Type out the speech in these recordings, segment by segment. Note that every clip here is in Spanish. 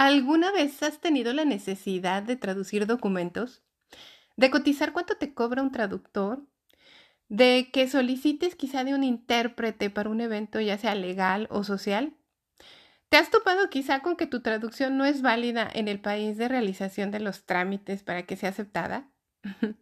¿Alguna vez has tenido la necesidad de traducir documentos? ¿De cotizar cuánto te cobra un traductor? ¿De que solicites quizá de un intérprete para un evento ya sea legal o social? ¿Te has topado quizá con que tu traducción no es válida en el país de realización de los trámites para que sea aceptada?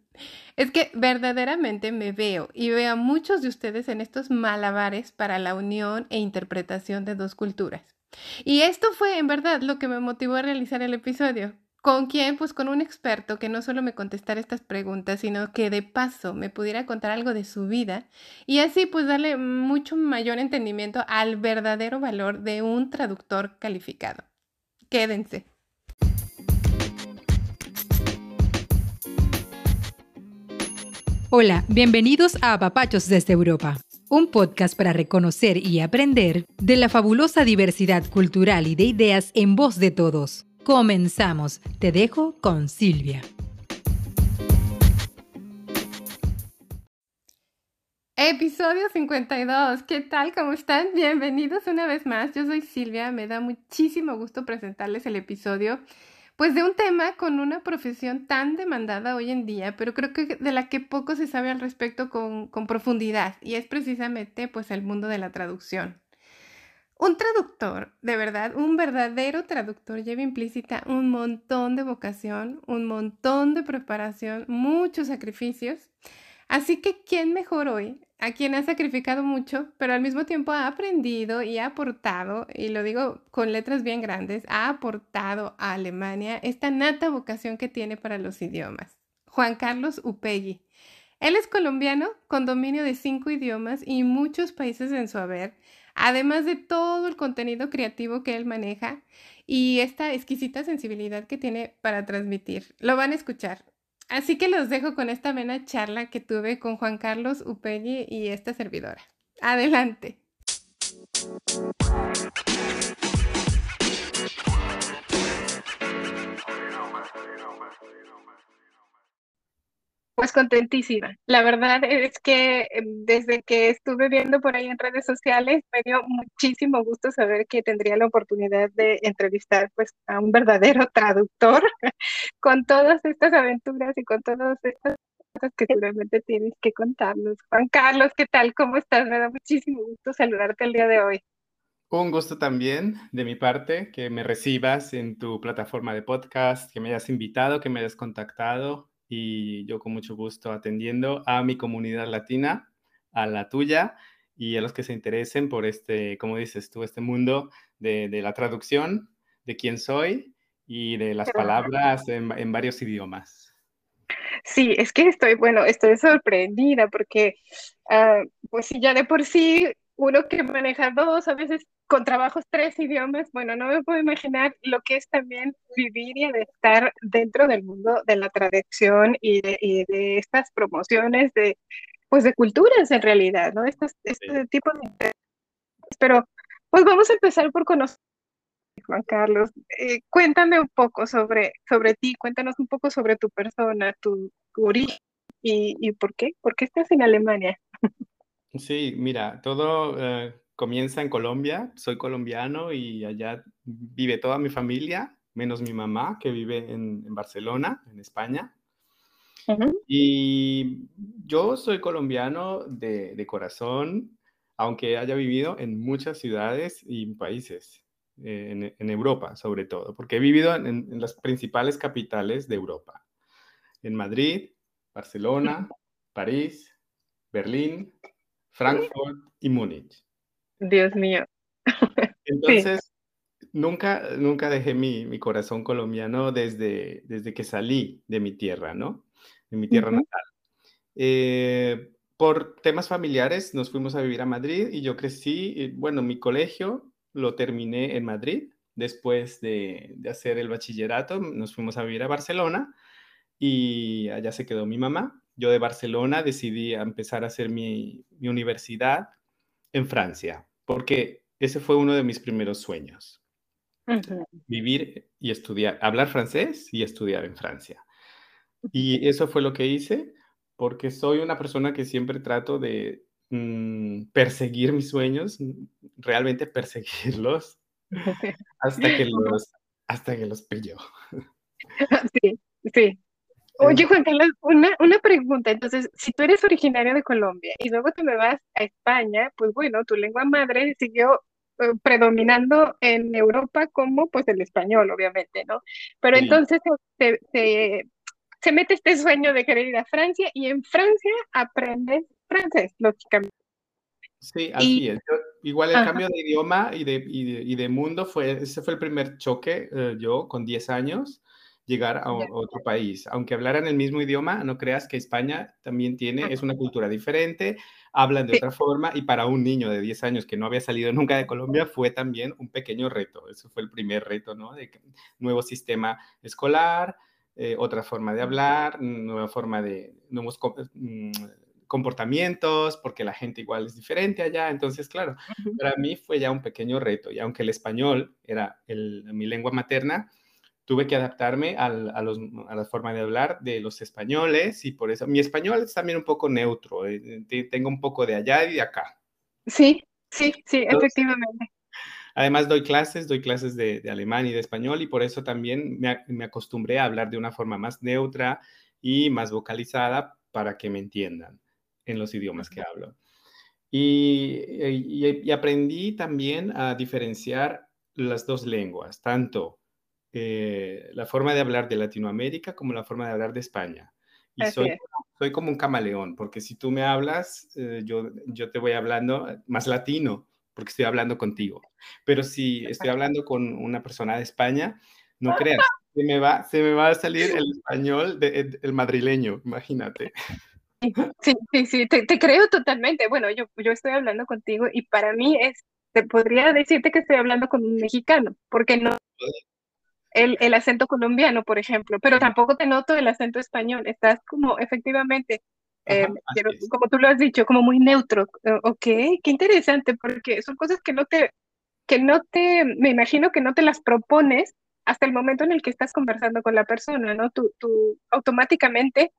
es que verdaderamente me veo y veo a muchos de ustedes en estos malabares para la unión e interpretación de dos culturas. Y esto fue en verdad lo que me motivó a realizar el episodio. ¿Con quién? Pues con un experto que no solo me contestara estas preguntas, sino que de paso me pudiera contar algo de su vida y así pues darle mucho mayor entendimiento al verdadero valor de un traductor calificado. Quédense. Hola, bienvenidos a Papachos desde Europa un podcast para reconocer y aprender de la fabulosa diversidad cultural y de ideas en voz de todos. Comenzamos. Te dejo con Silvia. Episodio 52. ¿Qué tal? ¿Cómo están? Bienvenidos una vez más. Yo soy Silvia. Me da muchísimo gusto presentarles el episodio pues de un tema con una profesión tan demandada hoy en día, pero creo que de la que poco se sabe al respecto con, profundidad, y es precisamente pues el mundo de la traducción. Un traductor, de verdad, un verdadero traductor lleva implícita un montón de vocación, un montón de preparación, muchos sacrificios. Así que, ¿quién mejor hoy a quien ha sacrificado mucho, pero al mismo tiempo ha aprendido y ha aportado, y lo digo con letras bien grandes, ha aportado a Alemania esta nata vocación que tiene para los idiomas. Juan Carlos Upegui. Él es colombiano con dominio de cinco idiomas y muchos países en su haber, además de todo el contenido creativo que él maneja y esta exquisita sensibilidad que tiene para transmitir. Lo van a escuchar. Así que los dejo con esta vena charla que tuve con Juan Carlos Upegui y esta servidora. Adelante. Pues contentísima. La verdad es que em, desde que estuve viendo por ahí en redes sociales, me dio muchísimo gusto saber que tendría la oportunidad de entrevistar pues a un verdadero traductor con todas estas aventuras y con todas estas cosas que seguramente tienes que contarnos. Juan Carlos, ¿qué tal? ¿Cómo estás? Me da muchísimo gusto saludarte el día de hoy. Un gusto también de mi parte que me recibas en tu plataforma de podcast, que me hayas invitado, que me hayas contactado y yo con mucho gusto atendiendo a mi comunidad latina, a la tuya y a los que se interesen por este, como dices tú, este mundo de, la traducción, de quién soy y de las palabras en, varios idiomas. Sí, es que estoy, bueno, estoy sorprendida porque, uh, pues ya de por sí uno que maneja dos, a veces con trabajos tres idiomas, bueno, no me puedo imaginar lo que es también vivir y de estar dentro del mundo de la traducción y de, estas promociones de, pues de culturas en realidad, ¿no? este tipo de... Pero, pues vamos a empezar por conocer Juan Carlos, eh, cuéntame un poco sobre, sobre ti, cuéntanos un poco sobre tu persona, tu, origen y, y, por qué, por qué estás en Alemania. Sí, mira, todo eh, comienza en Colombia. Soy colombiano y allá vive toda mi familia, menos mi mamá, que vive en, Barcelona, en España. Y yo soy colombiano de, corazón, aunque haya vivido en muchas ciudades y países, eh, en, Europa sobre todo, porque he vivido en, en las principales capitales de Europa, en Madrid, Barcelona, París, Berlín, Frankfurt y Múnich. Dios mío. Entonces, nunca, nunca dejé mi, corazón colombiano desde, desde que salí de mi tierra, ¿no? De mi tierra natal. Eh, por temas familiares nos fuimos a vivir a Madrid y yo crecí, bueno, mi colegio lo terminé en Madrid. Después de, de hacer el bachillerato, nos fuimos a vivir a Barcelona y allá se quedó mi mamá yo de Barcelona decidí empezar a hacer mi, universidad en Francia, porque ese fue uno de mis primeros sueños. Vivir y estudiar, hablar francés y estudiar en Francia. Y eso fue lo que hice, porque soy una persona que siempre trato de mm, perseguir mis sueños, realmente perseguirlos, hasta que los, hasta que los pilló. Sí, sí. Oye, Juan Carlos, una, una pregunta. Entonces, si tú eres originario de Colombia y luego te me vas a España, pues bueno, tu lengua madre siguió eh, predominando en Europa como pues el español, obviamente, ¿no? Pero entonces se, se, mete este sueño de querer ir a Francia y en Francia aprendes francés, lógicamente. Sí, así es. igual el cambio de idioma y de, y de, mundo fue, ese fue el primer choque, eh, yo con 10 años, llegar a, otro país. Aunque hablaran el mismo idioma, no creas que España también tiene, es una cultura diferente, hablan de otra forma y para un niño de 10 años que no había salido nunca de Colombia fue también un pequeño reto. Eso fue el primer reto, ¿no? De nuevo sistema escolar, eh, otra forma de hablar, nueva forma de nuevos mm, comportamientos, porque la gente igual es diferente allá. Entonces, claro, para mí fue ya un pequeño reto. Y aunque el español era mi lengua materna, tuve que adaptarme a, los, a, la forma de hablar de los españoles y por eso mi español es también un poco neutro, eh, tengo un poco de allá y de acá. Sí, sí, sí, efectivamente. Además doy clases, doy clases de, alemán y de español y por eso también me, acostumbré a hablar de una forma más neutra y más vocalizada para que me entiendan en los idiomas que hablo. y, y aprendí también a diferenciar las dos lenguas, tanto eh, la forma de hablar de Latinoamérica como la forma de hablar de España. Y soy, soy, como un camaleón, porque si tú me hablas, eh, yo, yo te voy hablando más latino, porque estoy hablando contigo. Pero si estoy hablando con una persona de España, no creas, se me va, se me va a salir el español de, el madrileño, imagínate. Sí, sí, sí, te, te, creo totalmente. Bueno, yo, yo estoy hablando contigo y para mí es, te podría decirte que estoy hablando con un mexicano, porque no, el, el, acento colombiano, por ejemplo, pero tampoco te noto el acento español. Estás como efectivamente, eh, como tú lo has dicho, como muy neutro. Eh, ok, qué interesante, porque son cosas que no te, que no te, me imagino que no te las propones hasta el momento en el que estás conversando con la persona, ¿no? Tú, tú automáticamente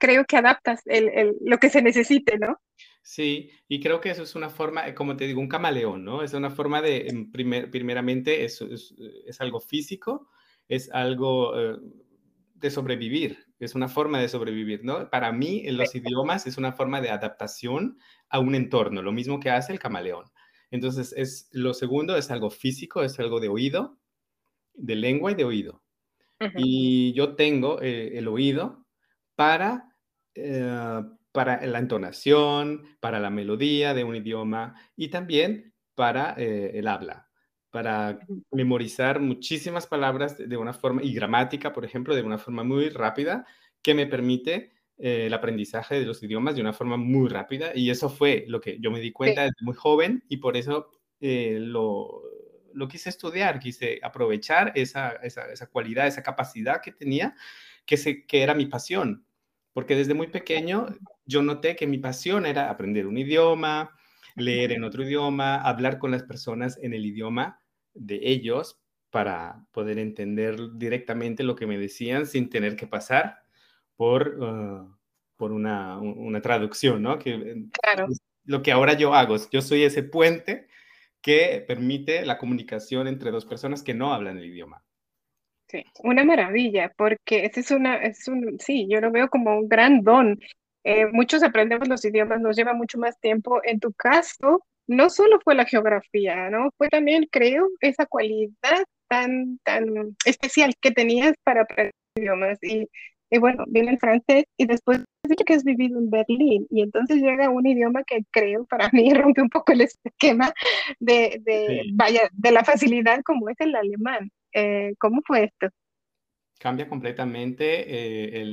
creo que adaptas el, el, lo que se necesite, ¿no? Sí, y creo que eso es una forma, eh, como te digo, un camaleón, ¿no? Es una forma de, primer, primeramente, es, es, es, algo físico, es algo eh, de sobrevivir, es una forma de sobrevivir, ¿no? Para mí, en los idiomas es una forma de adaptación a un entorno, lo mismo que hace el camaleón. Entonces, es, lo segundo es algo físico, es algo de oído, de lengua y de oído. Y yo tengo eh, el oído para eh, para la entonación, para la melodía de un idioma y también para eh, el habla, para memorizar muchísimas palabras de una forma, y gramática, por ejemplo, de una forma muy rápida, que me permite eh, el aprendizaje de los idiomas de una forma muy rápida. Y eso fue lo que yo me di cuenta desde muy joven y por eso lo, lo, quise estudiar, quise aprovechar esa, esa, esa, cualidad, esa capacidad que tenía, que, se, que era mi pasión porque desde muy pequeño yo noté que mi pasión era aprender un idioma, leer en otro idioma, hablar con las personas en el idioma de ellos para poder entender directamente lo que me decían sin tener que pasar por, uh, por una, una, traducción, ¿no? Que, eh, claro. Lo que ahora yo hago, yo soy ese puente que permite la comunicación entre dos personas que no hablan el idioma. Sí, una maravilla, porque ese es una, es un, sí, yo lo veo como un gran don. Eh, muchos aprendemos los idiomas, nos lleva mucho más tiempo. En tu caso, no solo fue la geografía, ¿no? Fue también, creo, esa cualidad tan, tan especial que tenías para aprender idiomas. Y, y bueno, viene el francés y después dicho que has vivido en Berlín y entonces llega un idioma que creo para mí rompe un poco el esquema de, de vaya, de la facilidad como es el alemán. Eh, ¿Cómo fue esto? Cambia completamente eh,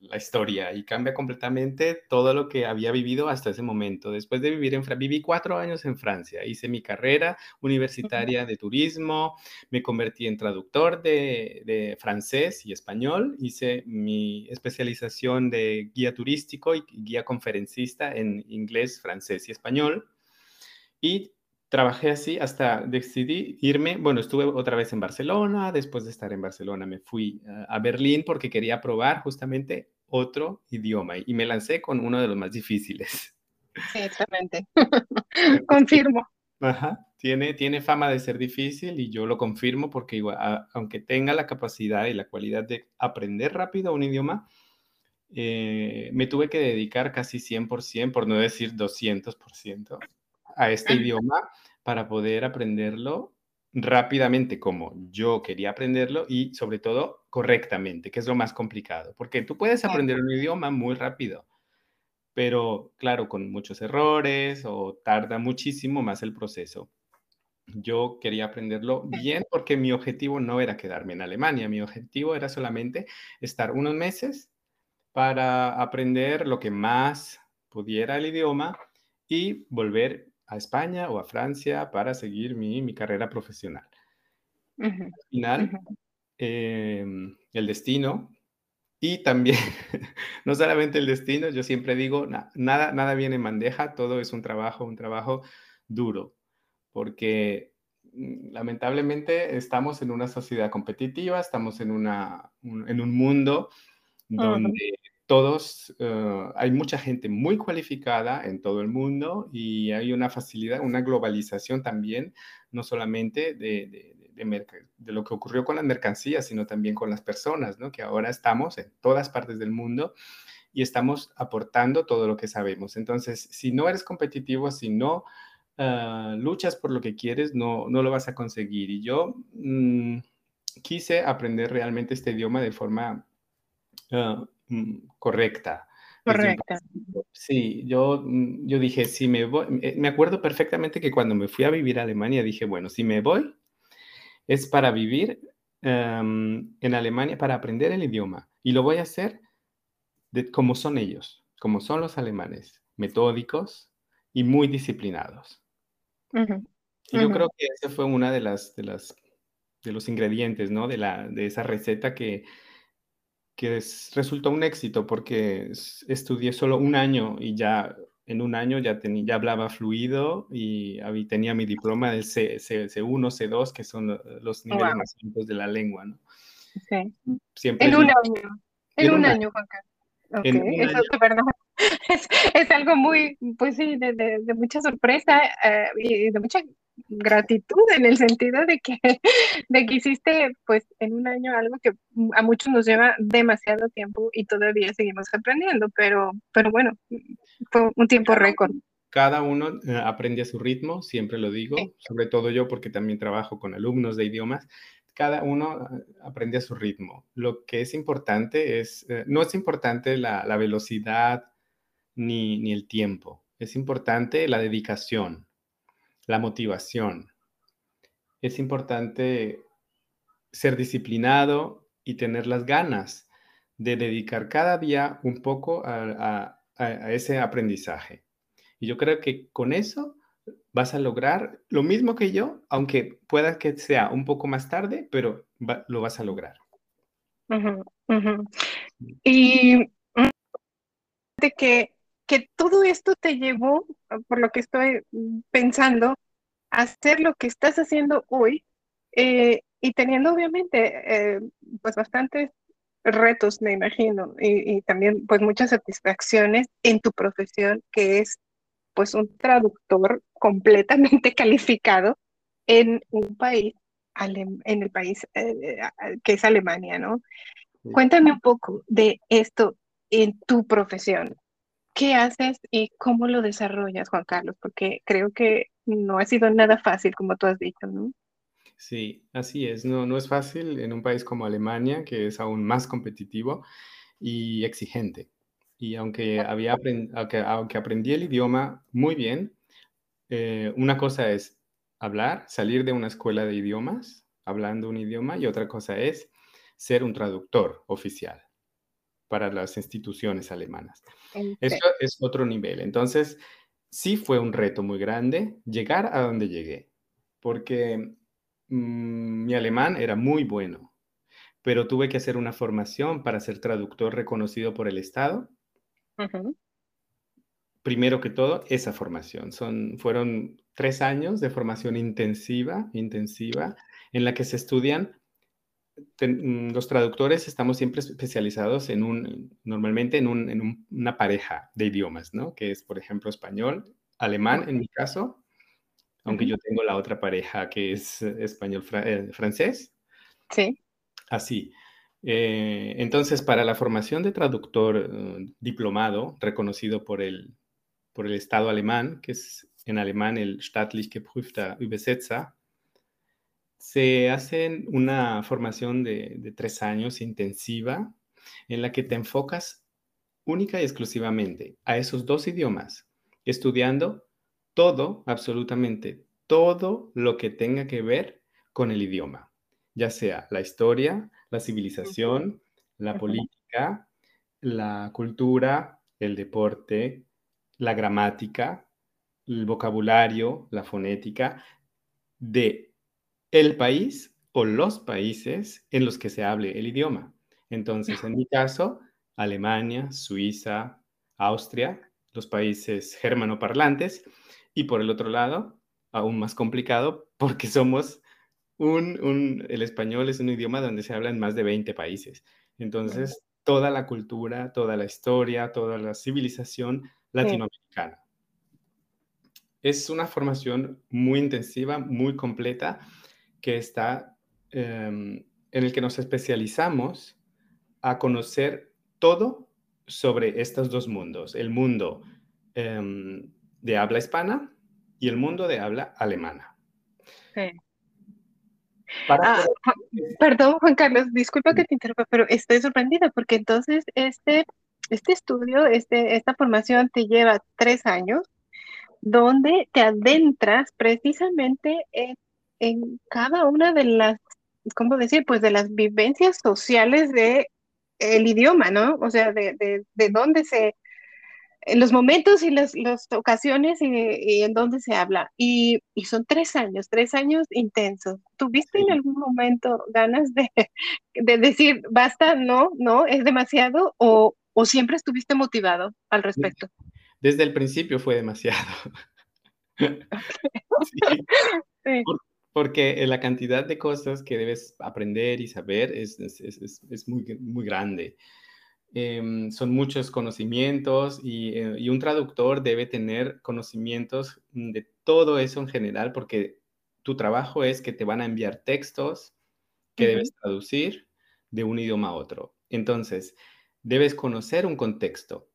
la historia y cambia completamente todo lo que había vivido hasta ese momento. Después de vivir en Francia, viví cuatro años en Francia, hice mi carrera universitaria de turismo, me convertí en traductor de, de francés y español, hice mi especialización de guía turístico y guía conferencista en inglés, francés y español. Y trabajé así hasta decidí irme, bueno, estuve otra vez en Barcelona, después de estar en Barcelona me fui a Berlín porque quería probar justamente otro idioma y me lancé con uno de los más difíciles. Sí, exactamente. Confirmo. Ajá, tiene, tiene fama de ser difícil y yo lo confirmo porque igual, aunque tenga la capacidad y la cualidad de aprender rápido un idioma, eh, me tuve que dedicar casi 100%, por no decir 200%, a este idioma para poder aprenderlo rápidamente como yo quería aprenderlo y sobre todo correctamente, que es lo más complicado, porque tú puedes aprender un idioma muy rápido, pero claro, con muchos errores o tarda muchísimo más el proceso. Yo quería aprenderlo bien porque mi objetivo no era quedarme en Alemania, mi objetivo era solamente estar unos meses para aprender lo que más pudiera el idioma y volver a España o a Francia para seguir mi, carrera profesional. Al final, em, el destino y también, no solamente el destino, yo siempre digo, nada, nada viene en bandeja, todo es un trabajo, un trabajo duro porque mm, lamentablemente estamos en una sociedad competitiva, estamos en, una, en un mundo donde todos, eh, hay mucha gente muy cualificada en todo el mundo y hay una facilidad, una globalización también, no solamente de, lo que ocurrió con las mercancías, sino también con las personas, ¿no? que ahora estamos en todas partes del mundo y estamos aportando todo lo que sabemos. Entonces, si no eres competitivo, si no Ah, luchas por lo que quieres, no, no lo vas a conseguir. Y yo mm, quise aprender realmente este idioma de forma mm, correcta. Correcta. Sí, yo, mm, yo dije, si me voy, me acuerdo perfectamente que cuando me fui a vivir a Alemania dije, bueno, si me voy es para vivir en Alemania, para aprender el idioma. Y lo voy a hacer de, como son ellos, como son los alemanes, metódicos y muy disciplinados. Y yo creo que ese fue una de las, de las, de los ingredientes, ¿no? De la, de esa receta que, que resultó un éxito porque estudié solo un año y ya en un año ya, tenía, ya hablaba fluido y tenía mi diploma del C, C, 1 C2, que son los niveles más altos de la lengua, ¿no? Sí. Siempre en un año. En, un, año, Juan Carlos. eso es verdad. es, algo muy, pues sí, de, de, mucha sorpresa eh, y de mucha gratitud en el sentido de que, de que hiciste pues en un año algo que a muchos nos lleva demasiado tiempo y todavía seguimos aprendiendo, pero, pero bueno, fue un tiempo récord. Cada uno eh, aprende a su ritmo, siempre lo digo, sobre todo yo porque también trabajo con alumnos de idiomas, cada uno eh, aprende a su ritmo. Lo que es importante es, no es importante la, la velocidad ni, el tiempo. Es importante la dedicación, la motivación. Es importante ser disciplinado y tener las ganas de dedicar cada día un poco a, ese aprendizaje. Y yo creo que con eso vas a lograr lo mismo que yo, aunque pueda que sea un poco más tarde, pero lo vas a lograr. Y mm, de que que todo esto te llevó, por lo que estoy pensando, a hacer lo que estás haciendo hoy eh, y teniendo obviamente eh, pues bastantes retos, me imagino, y, también pues muchas satisfacciones en tu profesión, que es pues un traductor completamente calificado en un país, en el país eh, que es Alemania, ¿no? Cuéntame un poco de esto en tu profesión. ¿Qué haces y cómo lo desarrollas, Juan Carlos? Porque creo que no ha sido nada fácil, como tú has dicho, ¿no? Sí, así es. No, no es fácil en un país como Alemania, que es aún más competitivo y exigente. Y aunque, había aunque, aprendí el idioma muy bien, eh, una cosa es hablar, salir de una escuela de idiomas, hablando un idioma, y otra cosa es ser un traductor oficial para las instituciones alemanas. Eso es otro nivel. Entonces, sí fue un reto muy grande llegar a donde llegué, porque mm, mi alemán era muy bueno, pero tuve que hacer una formación para ser traductor reconocido por el Estado. Primero que todo, esa formación. Son, fueron tres años de formación intensiva, intensiva, en la que se estudian Mm, los traductores estamos siempre especializados en un, normalmente en, una pareja de idiomas, ¿no? Que es, por ejemplo, español, alemán en mi caso, aunque yo tengo la otra pareja que es español-francés. sí. Así. entonces, para la formación de traductor diplomado, reconocido por el, por el Estado alemán, que es en alemán el staatlich geprüfter Übersetzer, se hace una formación de, de tres años intensiva en la que te enfocas única y exclusivamente a esos dos idiomas, estudiando todo, absolutamente todo lo que tenga que ver con el idioma, ya sea la historia, la civilización, la política, la cultura, el deporte, la gramática, el vocabulario, la fonética de el país o los países en los que se hable el idioma. Entonces, en mi caso, Alemania, Suiza, Austria, los países germanoparlantes, y por el otro lado, aún más complicado, porque somos un, el español es un idioma donde se habla en más de 20 países. Entonces, toda la cultura, toda la historia, toda la civilización latinoamericana. Es una formación muy intensiva, muy completa, que está em, en el que nos especializamos a conocer todo sobre estos dos mundos, el mundo em, de habla hispana y el mundo de habla alemana. Ah, perdón, Juan Carlos, disculpa que te interrumpa, pero estoy sorprendida porque entonces este, este estudio, este, esta formación te lleva tres años, donde te adentras precisamente en, en cada una de las, ¿cómo decir? Pues de las vivencias sociales de el idioma, ¿no? O sea, de, de, de dónde se, en los momentos y las, ocasiones y, en dónde se habla. Y, son tres años, tres años intensos. ¿Tuviste en algún momento ganas de, decir, basta, no, no, es demasiado? O, siempre estuviste motivado al respecto? Desde el principio fue demasiado. porque la cantidad de cosas que debes aprender y saber es, es muy, muy grande. Em, son muchos conocimientos eh, y, un traductor debe tener conocimientos de todo eso en general porque tu trabajo es que te van a enviar textos que debes traducir de un idioma a otro. Entonces, debes conocer un contexto.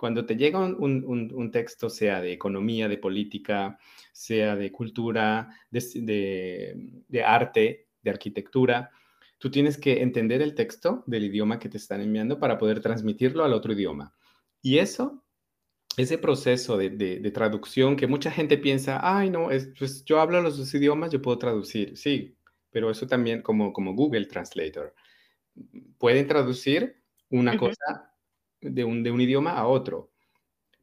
Cuando te llega un, texto, sea de economía, de política, sea de cultura, de arte, de arquitectura, tú tienes que entender el texto del idioma que te están enviando para poder transmitirlo al otro idioma. Y eso, ese proceso de, traducción que mucha gente piensa, ay, no, es, pues yo hablo los dos idiomas, yo puedo traducir. Sí, pero eso también como, como Google Translator. Pueden traducir una cosa de un, de un idioma a otro,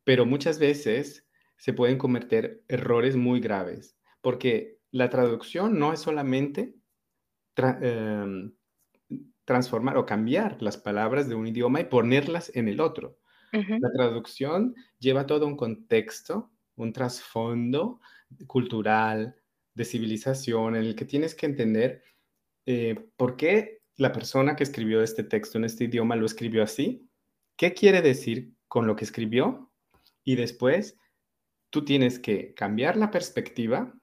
pero muchas veces se pueden cometer errores muy graves, porque la traducción no es solamente Em, transformar o cambiar las palabras de un idioma y ponerlas en el otro. La traducción lleva todo un contexto, un trasfondo cultural, de civilización, en el que tienes que entender eh, por qué la persona que escribió este texto en este idioma lo escribió así, qué quiere decir con lo que escribió y después tú tienes que cambiar la perspectiva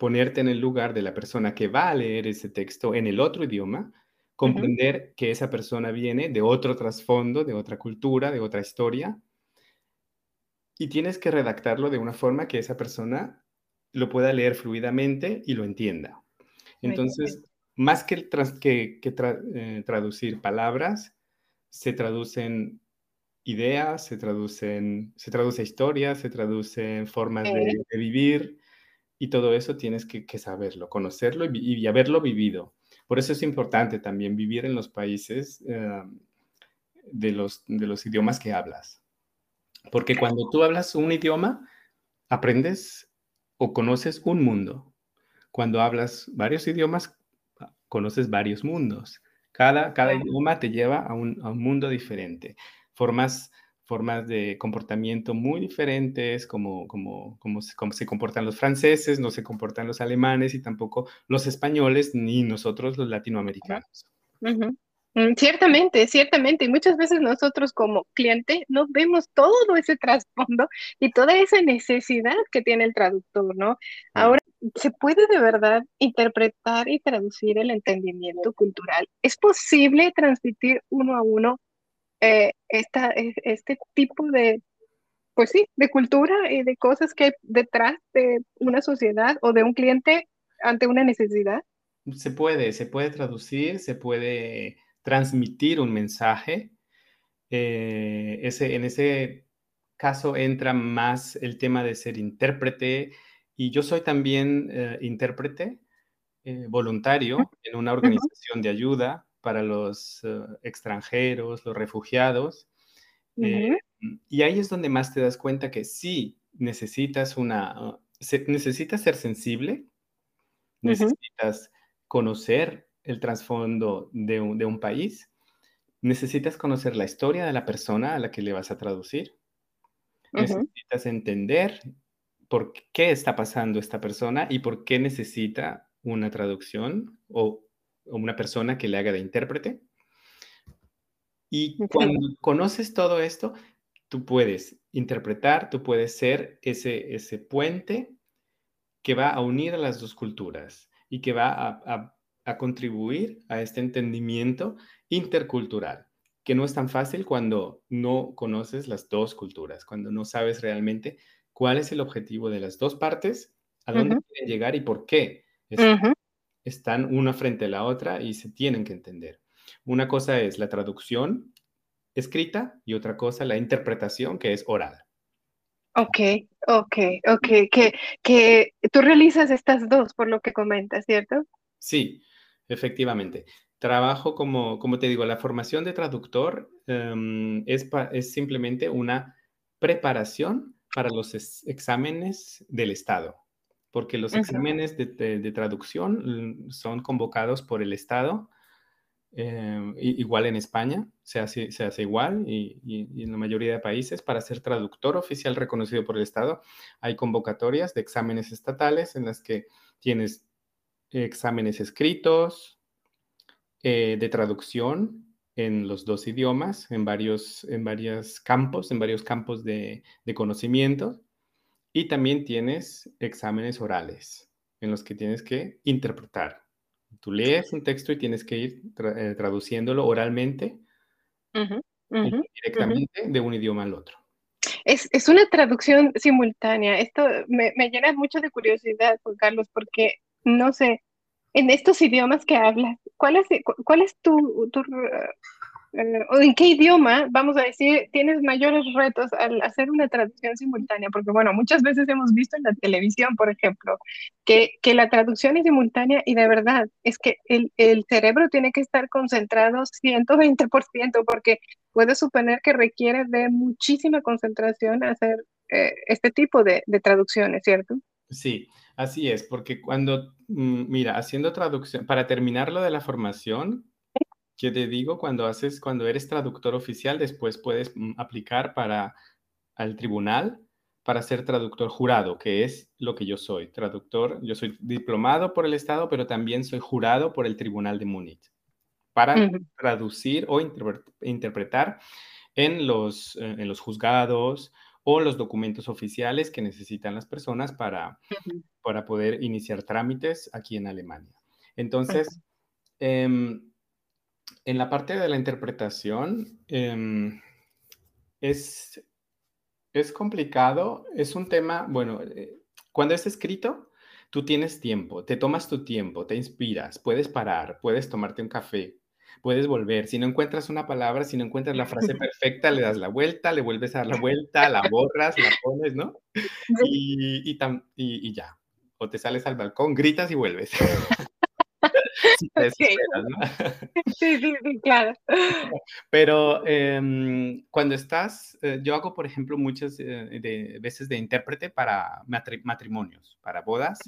ponerte en el lugar de la persona que va a leer ese texto en el otro idioma, comprender que esa persona viene de otro trasfondo, de otra cultura, de otra historia, y tienes que redactarlo de una forma que esa persona lo pueda leer fluidamente y lo entienda. Entonces, más que, que, eh, traducir palabras, se traducen ideas, se traducen, se traduce historias, se traducen formas de, vivir, y todo eso tienes que, saberlo, conocerlo y, haberlo vivido. Por eso es importante también vivir en los países eh, de, los, de los idiomas que hablas. Porque cuando tú hablas un idioma, aprendes o conoces un mundo. Cuando hablas varios idiomas, conoces varios mundos. Cada, cada idioma te lleva a un, a un mundo diferente. Formas formas de comportamiento muy diferentes, como, como, como, se comportan los franceses, no se comportan los alemanes y tampoco los españoles ni nosotros los latinoamericanos. Mm, ciertamente, ciertamente. Y muchas veces nosotros como cliente no vemos todo ese trasfondo y toda esa necesidad que tiene el traductor, ¿no? Ahora, ¿se puede de verdad interpretar y traducir el entendimiento cultural? ¿Es posible transmitir uno a uno eh, esta, este tipo de, pues sí, de cultura y de cosas que hay detrás de una sociedad o de un cliente ante una necesidad? Se puede, se puede traducir, se puede transmitir un mensaje. Eh, ese, en ese caso entra más el tema de ser intérprete y yo soy también eh, intérprete eh, voluntario en una organización de ayuda para los extranjeros, los refugiados. y ahí es donde más te das cuenta que sí necesitas una, necesitas ser sensible, necesitas conocer el trasfondo de un, país, necesitas conocer la historia de la persona a la que le vas a traducir. Necesitas entender por qué está pasando esta persona y por qué necesita una traducción o, una persona que le haga de intérprete. Y cuando conoces todo esto, tú puedes interpretar, tú puedes ser ese, ese puente que va a unir a las dos culturas y que va a a contribuir a este entendimiento intercultural, que no es tan fácil cuando no conoces las dos culturas, cuando no sabes realmente cuál es el objetivo de las dos partes, a dónde quieren llegar y por qué están una frente a la otra y se tienen que entender. Una cosa es la traducción escrita y otra cosa la interpretación que es oral. Ok, ok, ok, que, que tú realizas estas dos por lo que comentas, ¿cierto? Sí, Efectivamente. Trabajo como, como te digo, la formación de traductor em, es, es simplemente una preparación para los exámenes del Estado, porque los exámenes de, traducción mm, son convocados por el Estado, em, igual en España, se hace, se hace igual y, y, en la mayoría de países, para ser traductor oficial reconocido por el Estado, hay convocatorias de exámenes estatales en las que tienes exámenes escritos, eh, de traducción en los dos idiomas, en varios, en varios campos, en varios campos de, conocimiento. Y también tienes exámenes orales en los que tienes que interpretar. Tú lees un texto y tienes que ir eh, traduciéndolo oralmente directamente de un idioma al otro. Es, es, una traducción simultánea. Esto me, me llena mucho de curiosidad, Juan Carlos, porque no sé, en estos idiomas que hablas, ¿cuál es, cuál es tu, tu eh, o en qué idioma, vamos a decir, tienes mayores retos al hacer una traducción simultánea? Porque, bueno, muchas veces hemos visto en la televisión, por ejemplo, que, que la traducción es simultánea y de verdad es que el, el cerebro tiene que estar concentrado 120% porque puede suponer que requiere de muchísima concentración hacer eh, este tipo de, de traducciones, ¿cierto? Sí, así es, porque cuando, mm, mira, haciendo traducción, para terminar lo de la formación, que te digo, cuando haces, cuando eres traductor oficial, después puedes mm, aplicar para al tribunal para ser traductor jurado, que es lo que yo soy, traductor, yo soy diplomado por el Estado, pero también soy jurado por el Tribunal de Múnich, para traducir o interpretar en los, eh, en los juzgados o los documentos oficiales que necesitan las personas para, para poder iniciar trámites aquí en Alemania. Entonces, em, en la parte de la interpretación, em, es, es complicado, es un tema, bueno, eh, cuando es escrito, tú tienes tiempo, te tomas tu tiempo, te inspiras, puedes parar, puedes tomarte un café, puedes volver. Si no encuentras una palabra, si no encuentras la frase perfecta, le das la vuelta, le vuelves a dar la vuelta, la borras, la pones, ¿no? Y, y, ya. O te sales al balcón, gritas y vuelves. sí, sí, sí, claro. Pero em, cuando estás, eh, yo hago, por ejemplo, muchas eh, veces de intérprete para matrimonios, para bodas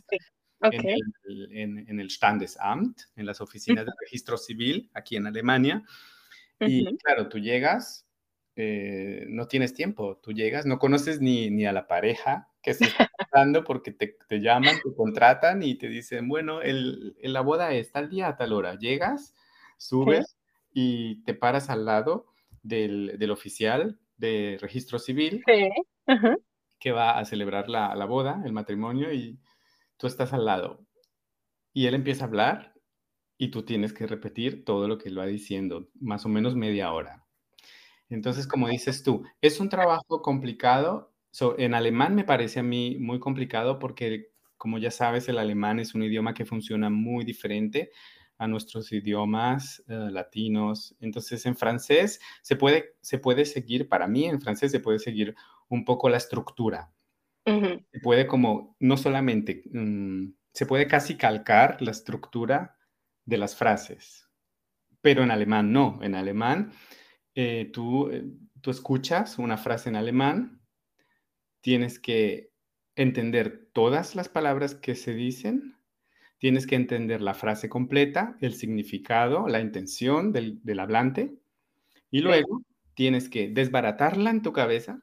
en, el, Standesamt, en las oficinas de registro civil aquí en Alemania. Y claro, tú llegas, eh, no tienes tiempo, tú llegas, no conoces ni, ni a la pareja que se está dando porque te, te, llaman, te contratan y te dicen, bueno, el, la boda es tal día a tal hora. Llegas, subes, y te paras al lado del, oficial de registro civil que va a celebrar la, la boda, el matrimonio, y tú estás al lado. Y él empieza a hablar y tú tienes que repetir todo lo que él va diciendo, más o menos media hora. Entonces, como dices tú, es un trabajo complicado. En alemán me parece a mí muy complicado porque, como ya sabes, el alemán es un idioma que funciona muy diferente a nuestros idiomas eh, latinos. Entonces, en francés se puede, se puede seguir, para mí en francés se puede seguir un poco la estructura. Se puede como, no solamente, mm, se puede casi calcar la estructura de las frases. Pero en alemán no. En alemán eh, tú, eh, tú escuchas una frase en alemán, tienes que entender todas las palabras que se dicen, tienes que entender la frase completa, el significado, la intención del, del hablante, y luego tienes que desbaratarla en tu cabeza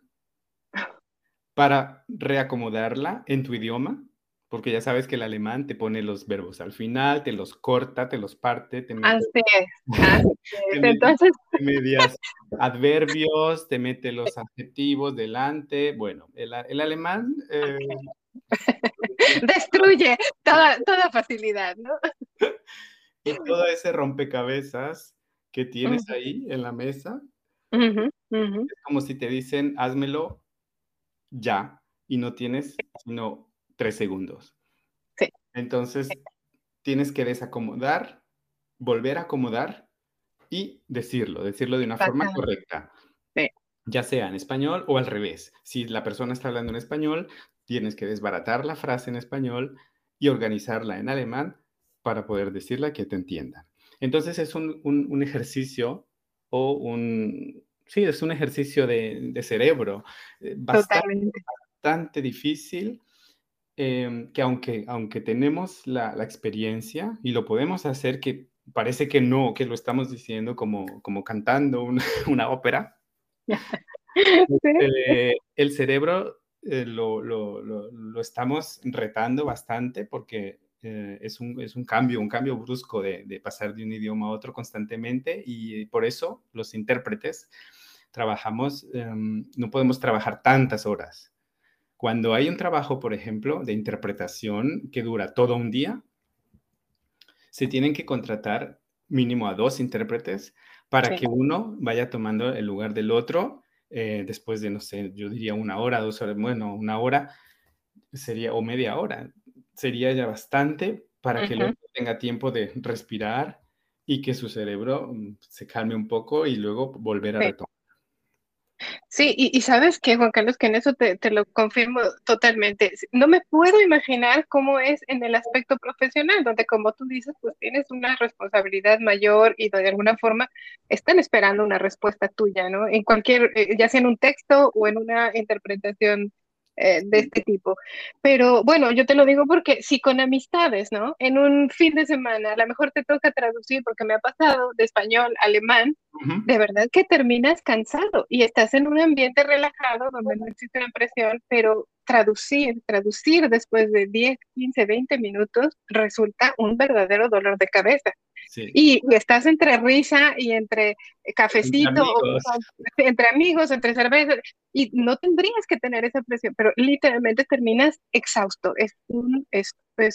para reacomodarla en tu idioma porque ya sabes que el alemán te pone los verbos al final, te los corta, te los parte, te mete, así es, así es. Entonces... Te medias adverbios, te mete los adjetivos delante. Bueno, el, el alemán... Eh, Destruye toda, toda facilidad, ¿no? y todo ese rompecabezas que tienes ahí en la mesa, es como si te dicen, házmelo ya, y no tienes sino tres segundos. Sí. Entonces, tienes que desacomodar, volver a acomodar y decirlo, decirlo de una forma correcta. Sí. Ya sea en español o al revés. Si la persona está hablando en español, tienes que desbaratar la frase en español y organizarla en alemán para poder decirla que te entiendan. Entonces es un, ejercicio o un, sí, es un ejercicio de, cerebro eh, bastante, bastante difícil Em, que aunque, aunque tenemos la, experiencia y lo podemos hacer, que parece que no, que lo estamos diciendo como, como cantando una, ópera, este, el cerebro eh, lo, lo, lo, estamos retando bastante porque eh, es, un, es, un, cambio, un cambio brusco de, de, pasar de un idioma a otro constantemente y por eso los intérpretes trabajamos, em, no podemos trabajar tantas horas cuando hay un trabajo, por ejemplo, de interpretación que dura todo un día, se tienen que contratar mínimo a dos intérpretes para que uno vaya tomando el lugar del otro eh, después de, no sé, yo diría una hora, dos horas, bueno, una hora sería, o media hora, sería ya bastante para que el otro tenga tiempo de respirar y que su cerebro mm, se calme un poco y luego volver a retomar. Sí, y, sabes que, Juan Carlos, que en eso te, lo confirmo totalmente. No me puedo imaginar cómo es en el aspecto profesional, donde como tú dices, pues tienes una responsabilidad mayor y de alguna forma están esperando una respuesta tuya, ¿no? En cualquier, eh, ya sea en un texto o en una interpretación eh, de este tipo. Pero bueno, yo te lo digo porque si con amistades, ¿no? En un fin de semana, a lo mejor te toca traducir porque me ha pasado de español, alemán, de verdad que terminas cansado y estás en un ambiente relajado donde no existe una presión, pero traducir, traducir después de 10, 15, 20 minutos resulta un verdadero dolor de cabeza. Y, estás entre risa y entre cafecito, entre amigos. entre cerveza, y no tendrías que tener esa presión, pero literalmente terminas exhausto. Es un, es,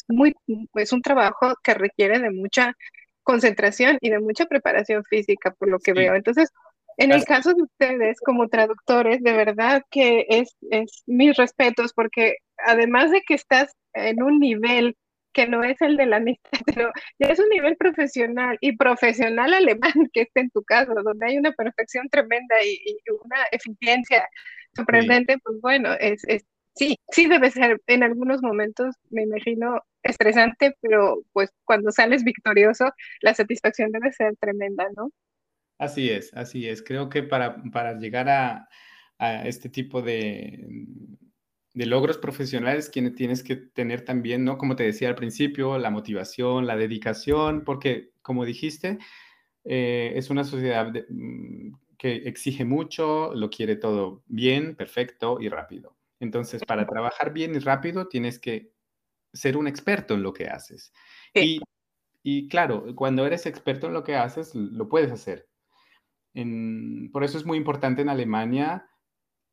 muy, es un trabajo que requiere de mucha concentración y de mucha preparación física, por lo que veo. Entonces, en el caso de ustedes como traductores, de verdad que es, es mis respetos, porque además de que estás en un nivel que no es el de la amistad, pero es un nivel profesional y profesional alemán que está en tu caso, donde hay una perfección tremenda y, una eficiencia sorprendente, pues bueno, es, sí, sí debe ser en algunos momentos, me imagino, estresante, pero pues cuando sales victorioso, la satisfacción debe ser tremenda, ¿no? Así es, así es. Creo que para, para llegar a, a este tipo de, de logros profesionales que tienes que tener también, ¿no? Como te decía al principio, la motivación, la dedicación, porque como dijiste, eh, es una sociedad mm, que exige mucho, lo quiere todo bien, perfecto y rápido. Entonces, para trabajar bien y rápido, tienes que ser un experto en lo que haces. Y y claro, cuando eres experto en lo que haces, lo puedes hacer. por eso es muy importante en Alemania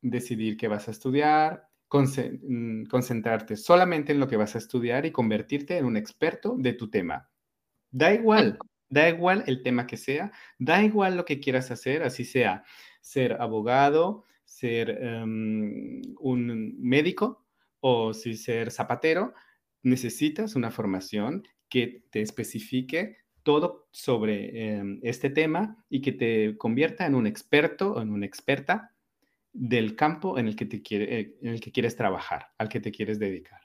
decidir qué vas a estudiar, concentrarte solamente en lo que vas a estudiar y convertirte en un experto de tu tema. Da igual, da igual el tema que sea, da igual lo que quieras hacer, así sea ser abogado, ser em, un médico o si ser zapatero, necesitas una formación que te especifique todo sobre em, este tema y que te convierta en un experto o en una experta del campo en el que, te quiere, eh, en el que quieres trabajar, al que te quieres dedicar.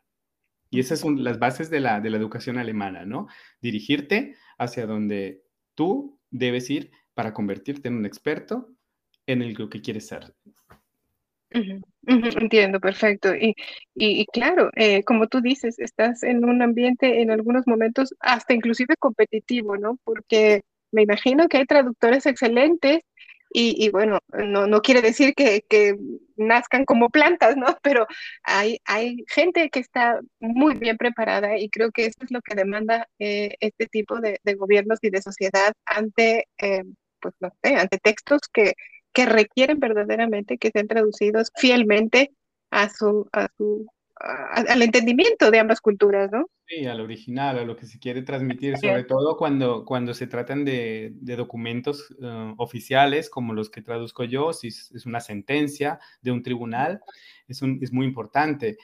Y esas son las bases de la, de la educación alemana, ¿no? Dirigirte hacia donde tú debes ir para convertirte en un experto en el que quieres ser. entiendo, perfecto. Y, y, claro, eh, como tú dices, estás en un ambiente en algunos momentos hasta inclusive competitivo, ¿no? Porque me imagino que hay traductores excelentes y, bueno, no, no, quiere decir que, nazcan como plantas, ¿no? Pero hay, hay gente que está muy bien preparada y creo que esto es lo que demanda eh, este tipo de, de, gobiernos y de sociedad ante, eh, pues no sé, ante textos que, que requieren verdaderamente que sean traducidos fielmente a su, a su al entendimiento de ambas culturas, ¿no? Sí, al original, a lo que se quiere transmitir, sobre todo cuando, cuando se tratan de, de documentos uh, oficiales como los que traduzco yo, si es, es una sentencia de un tribunal, es, un, es muy importante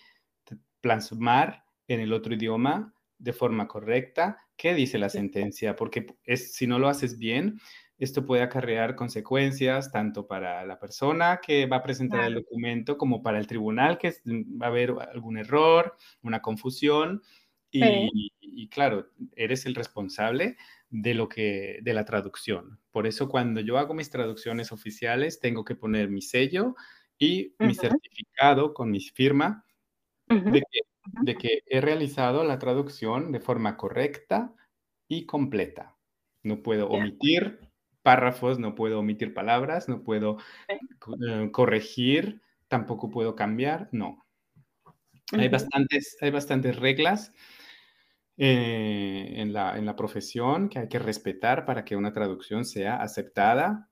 plasmar en el otro idioma de forma correcta qué dice la sentencia, porque es, si no lo haces bien, esto puede acarrear consecuencias tanto para la persona que va a presentar el documento como para el tribunal, que mm, va a haber algún error, una confusión. Y, claro, eres el responsable de lo que de la traducción. Por eso cuando yo hago mis traducciones oficiales tengo que poner mi sello y mi certificado con mi firma de, que, de que he realizado la traducción de forma correcta y completa. No puedo omitir párrafos, no puedo omitir palabras, no puedo eh, corregir, tampoco puedo cambiar, no. Hay bastantes, hay bastantes reglas eh, en, la, en la profesión que hay que respetar para que una traducción sea aceptada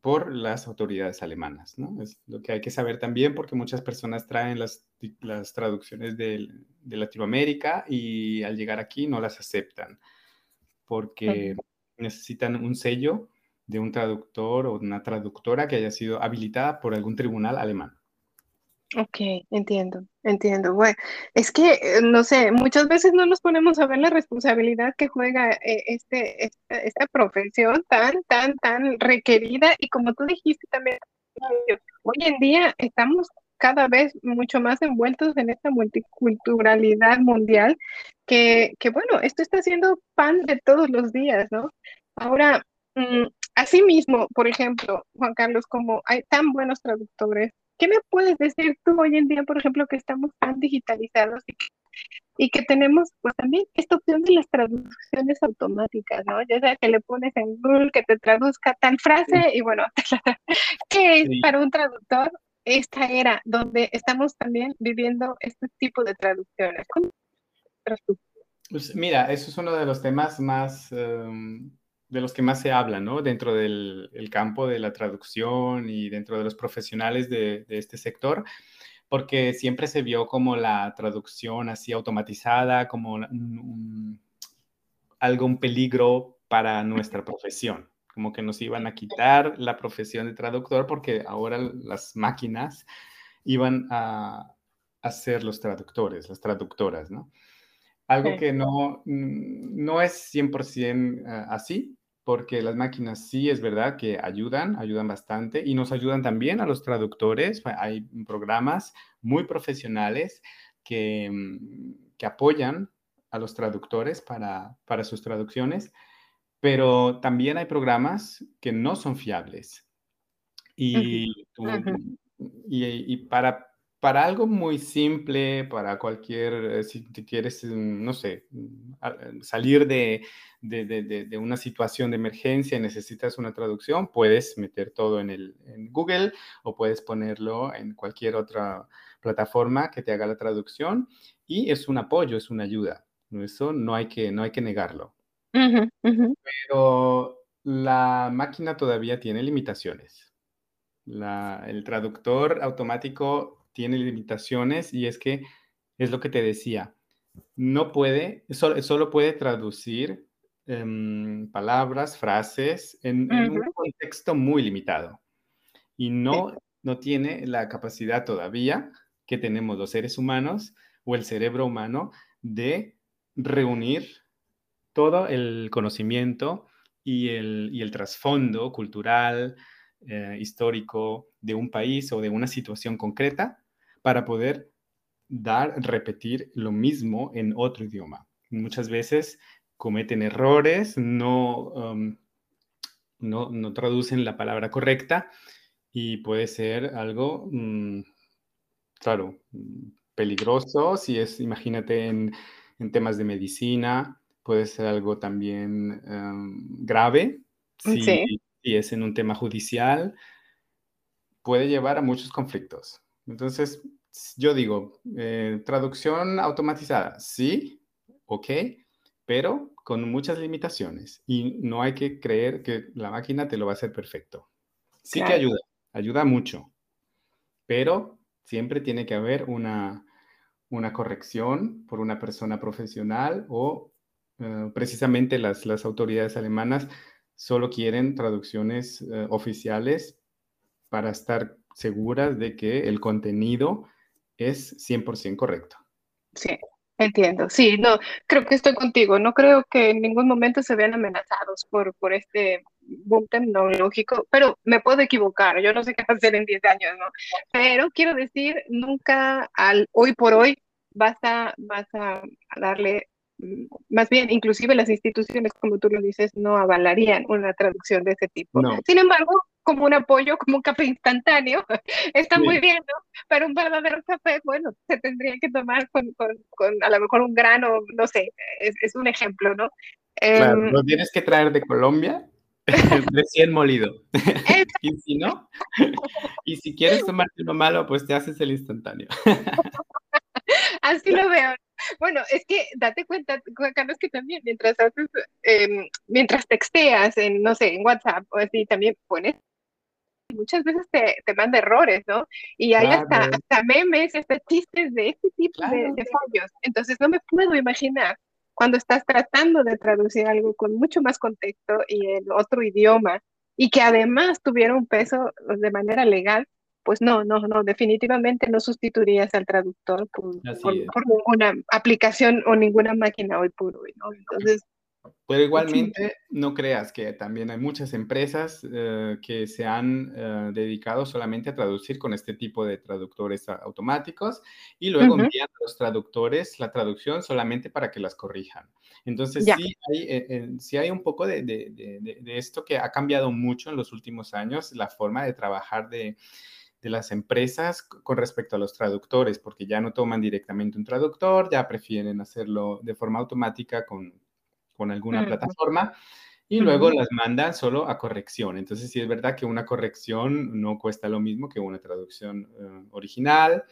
por las autoridades alemanas, ¿no? Es lo que hay que saber también porque muchas personas traen las, las traducciones de, de, Latinoamérica y al llegar aquí no las aceptan porque necesitan un sello de un traductor o una traductora que haya sido habilitada por algún tribunal alemán. Ok, entiendo, entiendo. Bueno, es que, eh, no sé, muchas veces no nos ponemos a ver la responsabilidad que juega eh, este, esta, profesión tan, tan, tan requerida y como tú dijiste también, hoy en día estamos cada vez mucho más envueltos en esta multiculturalidad mundial que, que bueno, esto está siendo pan de todos los días, ¿no? Ahora, mm, Asimismo, por ejemplo, Juan Carlos, como hay tan buenos traductores, ¿qué me puedes decir tú hoy en día, por ejemplo, que estamos tan digitalizados y que, tenemos pues también esta opción de las traducciones automáticas, ¿no? Ya sea que le pones en Google que te traduzca tal frase y bueno, ¿qué es para un traductor esta era donde estamos también viviendo este tipo de traducciones? Pues mira, eso es uno de los temas más... Em, de los que más se habla, ¿no? Dentro del campo de la traducción y dentro de los profesionales de, este sector, porque siempre se vio como la traducción así automatizada, como algo, un peligro para nuestra profesión, como que nos iban a quitar la profesión de traductor porque ahora las máquinas iban a, a ser los traductores, las traductoras, ¿no? Algo que no, no es 100% eh, así, porque las máquinas sí es verdad que ayudan, ayudan bastante y nos ayudan también a los traductores. Hay programas muy profesionales que, mm, que apoyan a los traductores para, para, sus traducciones, pero también hay programas que no son fiables. Y, y, y para para algo muy simple, para cualquier, eh, si quieres, mm, no sé, mm, eh, salir de, de, de, de, una situación de emergencia y necesitas una traducción, puedes meter todo en, el, en Google o puedes ponerlo en cualquier otra plataforma que te haga la traducción y es un apoyo, es una ayuda. Eso no hay que, no hay que negarlo. pero la máquina todavía tiene limitaciones. el traductor automático tiene limitaciones y es que es lo que te decía, no puede, solo, puede traducir em, palabras, frases en, un contexto muy limitado y no, no tiene la capacidad todavía que tenemos los seres humanos o el cerebro humano de reunir todo el conocimiento y el, trasfondo cultural, eh, histórico de un país o de una situación concreta para poder dar, repetir lo mismo en otro idioma. Muchas veces cometen errores, no, um, no, no, traducen la palabra correcta y puede ser algo, mm, claro, peligroso si es, imagínate, en, en temas de medicina, puede ser algo también em, grave, si, es en un tema judicial, puede llevar a muchos conflictos. Entonces, yo digo, eh, traducción automatizada, sí, ok, pero con muchas limitaciones y no hay que creer que la máquina te lo va a hacer perfecto. Sí que ayuda, ayuda mucho, pero siempre tiene que haber una, una corrección por una persona profesional o eh, precisamente las, las, autoridades alemanas solo quieren traducciones eh, oficiales para estar seguras de que el contenido es 100% correcto. Sí, entiendo. Sí, no, creo que estoy contigo. No creo que en ningún momento se vean amenazados por, por este boom tecnológico, pero me puedo equivocar. Yo no sé qué va a hacer en 10 años, ¿no? Pero quiero decir, nunca al hoy por hoy vas a, vas a darle más bien, inclusive las instituciones, como tú lo dices, no avalarían una traducción de ese tipo. Sin embargo, como un apoyo, como un café instantáneo, está muy bien, ¿no? Pero un verdadero café, bueno, se tendría que tomar con, con, con a lo mejor un grano, no sé, es, es un ejemplo, ¿no? Claro, em, lo tienes que traer de Colombia, recién molido. y si no, y si quieres tomarte lo malo, pues te haces el instantáneo. Así lo veo. Bueno, es que date cuenta, Carlos, que también mientras haces, em, mientras texteas en, no sé, en WhatsApp o así, también pones muchas veces te, te manda errores, ¿no? Y hay hasta, hasta, memes, hasta chistes de este tipo de, de, fallos. Entonces no me puedo imaginar cuando estás tratando de traducir algo con mucho más contexto y en otro idioma y que además tuviera un peso de manera legal, pues no, no, no, definitivamente no sustituirías al traductor por, ninguna aplicación o ninguna máquina hoy por hoy, ¿no? Entonces... Pero igualmente, no creas que también hay muchas empresas eh, que se han eh, dedicado solamente a traducir con este tipo de traductores automáticos y luego envían a los traductores la traducción solamente para que las corrijan. Entonces, sí hay, eh, sí hay, un poco de, de, de, esto que ha cambiado mucho en los últimos años, la forma de trabajar de las empresas con respecto a los traductores, porque ya no toman directamente un traductor, ya prefieren hacerlo de forma automática con, con alguna plataforma y luego las mandan solo a corrección. Entonces, sí es verdad que una corrección no cuesta lo mismo que una traducción eh, original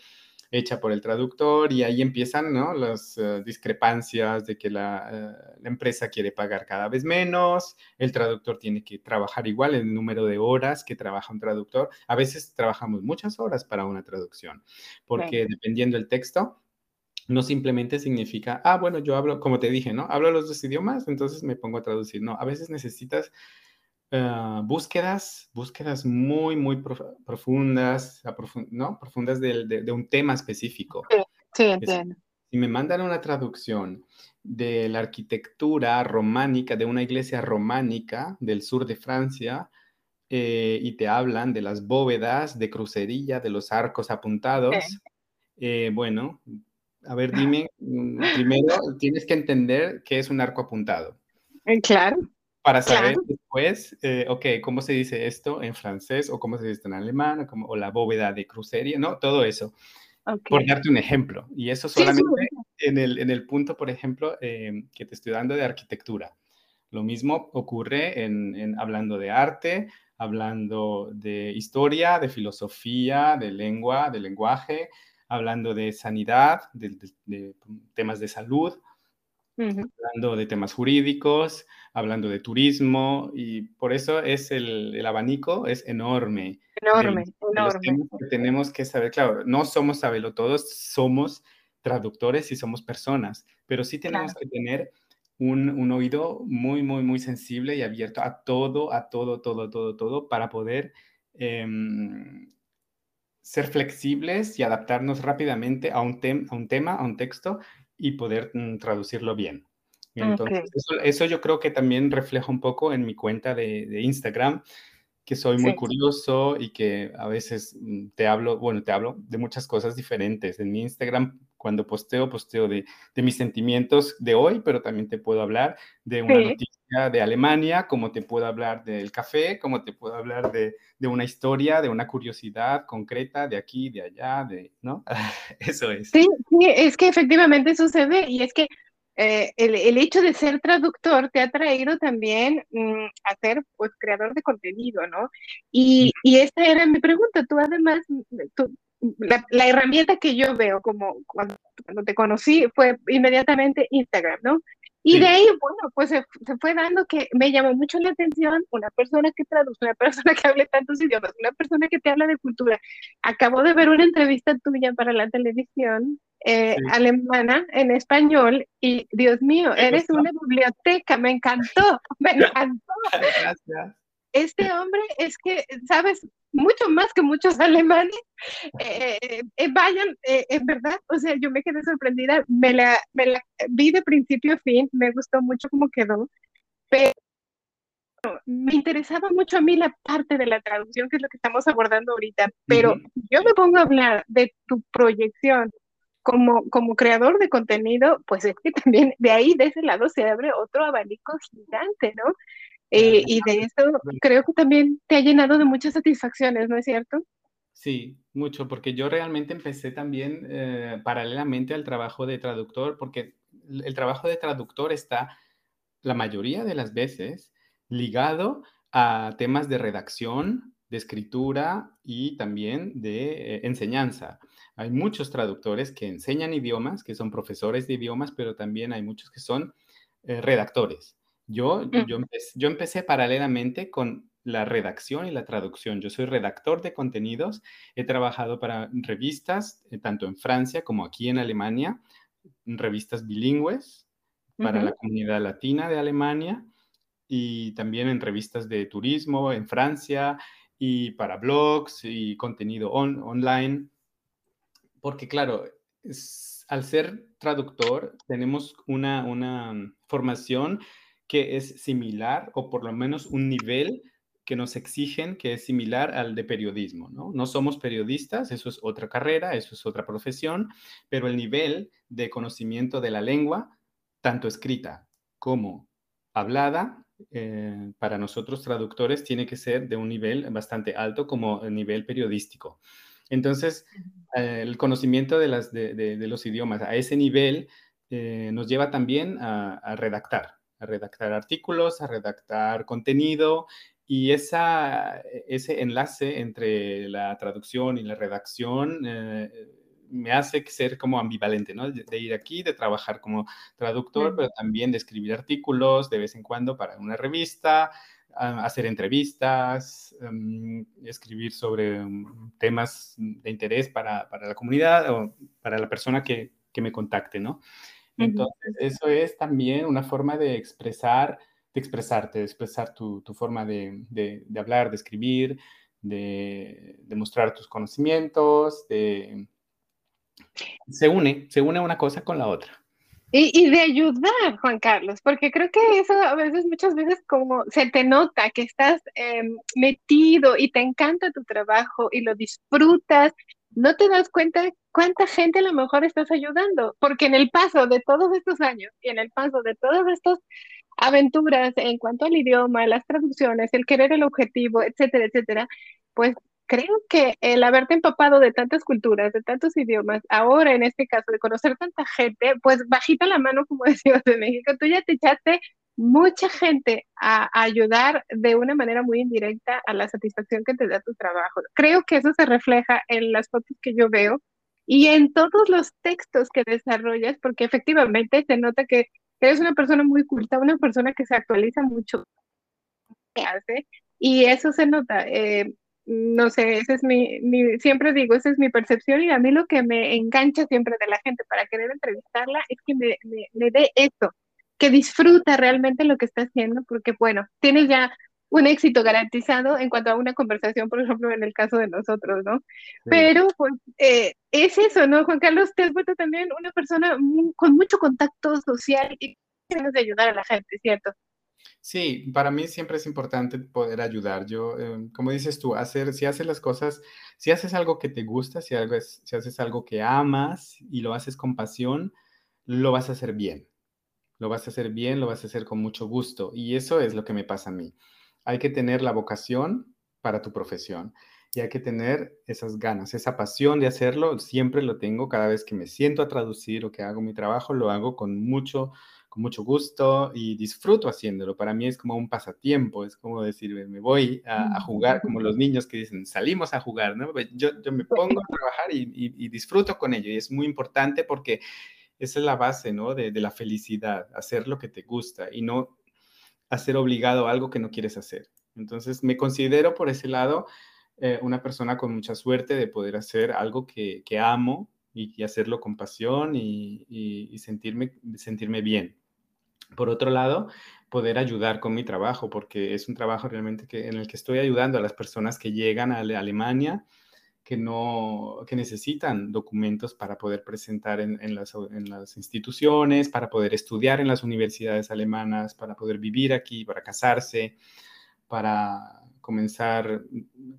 hecha por el traductor y ahí empiezan ¿no? las eh, discrepancias de que la, eh, la, empresa quiere pagar cada vez menos, el traductor tiene que trabajar igual el número de horas que trabaja un traductor. A veces trabajamos muchas horas para una traducción, porque dependiendo del texto, no simplemente significa, ah, bueno, yo hablo, como te dije, ¿no? Hablo los dos idiomas, entonces me pongo a traducir. No, a veces necesitas Ah, búsquedas, búsquedas muy, muy profundas, ¿no? Profundas de, un tema específico. Sí, entiendo. Si me mandan una traducción de la arquitectura románica, de una iglesia románica del sur de Francia, eh, y te hablan de las bóvedas de crucería, de los arcos apuntados, eh, bueno, a ver, dime, mm, primero tienes que entender qué es un arco apuntado. Eh, claro para saber después, eh, ok, cómo se dice esto en francés o cómo se dice en alemán o, o la bóveda de crucería, ¿no? Todo eso. Por darte un ejemplo. Y eso solamente En, el, en el punto, por ejemplo, em, que te estoy dando de arquitectura. Lo mismo ocurre en, en, hablando de arte, hablando de historia, de filosofía, de lengua, de lenguaje, hablando de sanidad, de, de temas de salud. hablando de temas jurídicos, hablando de turismo, y por eso es el, el abanico es enorme. Enorme, enorme. que tenemos que saber, claro, no somos todos, somos traductores y somos personas, pero sí tenemos que tener un, un, oído muy, muy, muy sensible y abierto a todo, a todo, todo, todo, todo, para poder em, ser flexibles y adaptarnos rápidamente a un, a un tema, a un texto y poder mm, traducirlo bien. Entonces, eso, yo creo que también refleja un poco en mi cuenta de, de Instagram, que soy muy curioso y que a veces mm, te hablo, bueno, te hablo de muchas cosas diferentes. En mi Instagram, cuando posteo, posteo de, de mis sentimientos de hoy, pero también te puedo hablar de una noticia de Alemania, como te puedo hablar del café, como te puedo hablar de, de una historia, de una curiosidad concreta de aquí, de allá, de, ¿no? Eso es. Sí, sí, es que efectivamente sucede y es que eh, el, hecho de ser traductor te ha traído también mm, a ser pues creador de contenido, ¿no? Y, y esta era mi pregunta. Tú además, la, herramienta que yo veo como cuando, te conocí fue inmediatamente Instagram, ¿no? Y de ahí, bueno, pues se, se, fue dando que me llamó mucho la atención una persona que traduce, una persona que hable tantos idiomas, una persona que te habla de cultura. Acabo de ver una entrevista tuya para la televisión eh, alemana en español y Dios mío, eres una biblioteca, me encantó, me encantó. Gracias. Este hombre es que, sabes, mucho más que muchos alemanes, eh, eh, vayan, en verdad, o sea, yo me quedé sorprendida, me la, me la vi de principio a fin, me gustó mucho cómo quedó, pero me interesaba mucho a mí la parte de la traducción, que es lo que estamos abordando ahorita, pero yo me pongo a hablar de tu proyección como, como creador de contenido, pues es que también de ahí, de ese lado, se abre otro abanico gigante, ¿no? Eh, y de eso creo que también te ha llenado de muchas satisfacciones, ¿no es cierto? Sí, mucho, porque yo realmente empecé también eh, paralelamente al trabajo de traductor, porque el trabajo de traductor está la mayoría de las veces ligado a temas de redacción, de escritura y también de eh, enseñanza. Hay muchos traductores que enseñan idiomas, que son profesores de idiomas, pero también hay muchos que son eh, redactores. Yo, yo, yo empecé paralelamente con la redacción y la traducción. Yo soy redactor de contenidos, he trabajado para revistas, eh, tanto en Francia como aquí en Alemania, revistas bilingües para la comunidad latina de Alemania y también en revistas de turismo en Francia y para blogs y contenido online. Porque claro, al ser traductor tenemos una, una formación que es similar o por lo menos un nivel que nos exigen que es similar al de periodismo, ¿no? No somos periodistas, eso es otra carrera, eso es otra profesión, pero el nivel de conocimiento de la lengua, tanto escrita como hablada, eh, para nosotros traductores tiene que ser de un nivel bastante alto como el nivel periodístico. Entonces, eh, el conocimiento de, las, de, los idiomas a ese nivel eh, nos lleva también a, redactar, a redactar artículos, a redactar contenido y esa, ese enlace entre la traducción y la redacción eh, me hace ser como ambivalente, ¿no? De, ir aquí, de trabajar como traductor, pero también de escribir artículos de vez en cuando para una revista, hacer entrevistas, em, escribir sobre mm, temas de interés para, para, la comunidad o para la persona que, que me contacte, ¿no? Entonces, eso es también una forma de expresar, de expresarte, de expresar tu, tu forma de, de, de, hablar, de escribir, de, de, mostrar tus conocimientos, de... Se une, se une una cosa con la otra. Y, de ayudar, Juan Carlos, porque creo que eso a veces, muchas veces, como se te nota que estás em, metido y te encanta tu trabajo y lo disfrutas, no te das cuenta cuánta gente a lo mejor estás ayudando, porque en el paso de todos estos años y en el paso de todas estas aventuras en cuanto al idioma, las traducciones, el querer el objetivo, etcétera, etcétera, pues creo que el haberte empapado de tantas culturas, de tantos idiomas, ahora en este caso de conocer tanta gente, pues bajita la mano, como decimos en México, tú ya te echaste mucha gente a, ayudar de una manera muy indirecta a la satisfacción que te da tu trabajo. Creo que eso se refleja en las fotos que yo veo y en todos los textos que desarrollas, porque efectivamente se nota que eres una persona muy culta, una persona que se actualiza mucho, hace, y eso se nota. Eh, no sé, ese es mi, mi, siempre digo, esa es mi percepción y a mí lo que me engancha siempre de la gente para querer entrevistarla es que me, me, me dé esto, que disfruta realmente lo que está haciendo, porque bueno, tienes ya un éxito garantizado en cuanto a una conversación, por ejemplo, en el caso de nosotros, ¿no? Pero pues eh, es eso, ¿no? Juan Carlos, te has vuelto también una persona con mucho contacto social y tienes de ayudar a la gente, ¿cierto? Sí, para mí siempre es importante poder ayudar. Yo, em, como dices tú, hacer, si haces las cosas, si haces algo que te gusta, si, algo si haces algo que amas y lo haces con pasión, lo vas a hacer bien. Lo vas a hacer bien, lo vas a hacer con mucho gusto. Y eso es lo que me pasa a mí. Hay que tener la vocación para tu profesión y hay que tener esas ganas, esa pasión de hacerlo. Siempre lo tengo cada vez que me siento a traducir o que hago mi trabajo, lo hago con mucho con mucho gusto y disfruto haciéndolo. Para mí es como un pasatiempo, es como decir, me voy a, jugar, como los niños que dicen, salimos a jugar, ¿no? Yo, yo me pongo a trabajar y, disfruto con ello y es muy importante porque esa es la base, ¿no? De, la felicidad, hacer lo que te gusta y no hacer obligado algo que no quieres hacer. Entonces, me considero por ese lado eh, una persona con mucha suerte de poder hacer algo que, que amo y, hacerlo con pasión y, y, sentirme, sentirme bien. Por otro lado, poder ayudar con mi trabajo, porque es un trabajo realmente que, en el que estoy ayudando a las personas que llegan a Alemania, que, no, que necesitan documentos para poder presentar en, en, las, en, las, instituciones, para poder estudiar en las universidades alemanas, para poder vivir aquí, para casarse, para comenzar,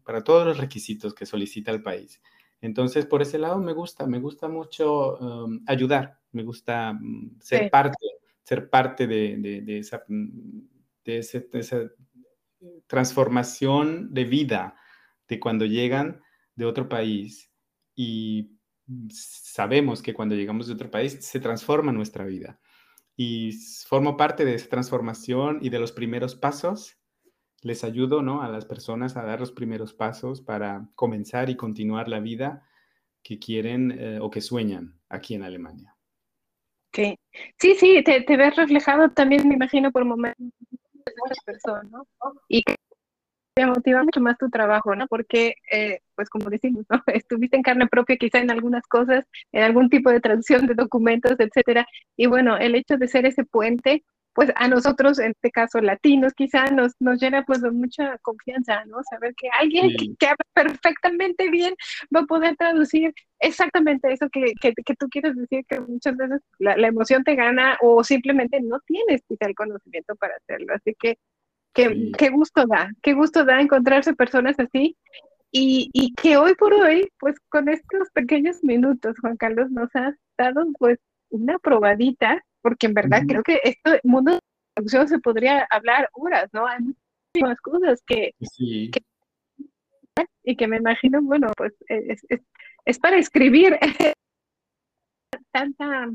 para todos los requisitos que solicita el país. Entonces, por ese lado me gusta, me gusta mucho um, ayudar, me gusta mm, ser parte ser parte de, esa, mm, de, esa transformación de vida de cuando llegan de otro país y sabemos que cuando llegamos de otro país se transforma nuestra vida. Y formo parte de esa transformación y de los primeros pasos. Les ayudo ¿no? a las personas a dar los primeros pasos para comenzar y continuar la vida que quieren eh, o que sueñan aquí en Alemania. Sí, sí, sí, te, ves reflejado también, me imagino, por momentos de personas, ¿no? Te motiva mucho más tu trabajo, ¿no? Porque, eh, pues como decimos, ¿no? Estuviste en carne propia quizá en algunas cosas, en algún tipo de traducción de documentos, etcétera. Y bueno, el hecho de ser ese puente pues a nosotros, en este caso latinos, quizá nos, nos llena pues de mucha confianza, ¿no? Saber que alguien que, habla perfectamente bien va a poder traducir exactamente eso que, que, tú quieres decir, que muchas veces la, emoción te gana o simplemente no tienes quizá el conocimiento para hacerlo. Así que qué, gusto da, qué gusto da encontrarse personas así. Y, y, que hoy por hoy, pues con estos pequeños minutos, Juan Carlos, nos has dado pues una probadita porque en verdad creo que este mundo de producción se podría hablar horas, ¿no? Hay muchísimas cosas que, y que me imagino, bueno, pues es, es, para escribir. Tanta,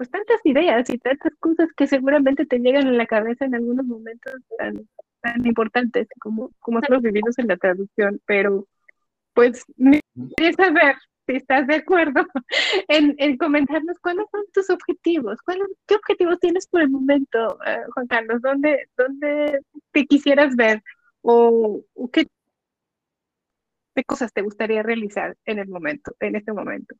pues tantas ideas y tantas cosas que seguramente te llegan a la cabeza en algunos momentos tan, tan importantes como, como los vividos en la traducción, pero pues me gustaría saber si estás de acuerdo, en, comentarnos cuáles son tus objetivos, qué objetivos tienes por el momento, eh, Juan Carlos, ¿Dónde, dónde te quisieras ver o, qué, cosas te gustaría realizar en el momento, en este momento.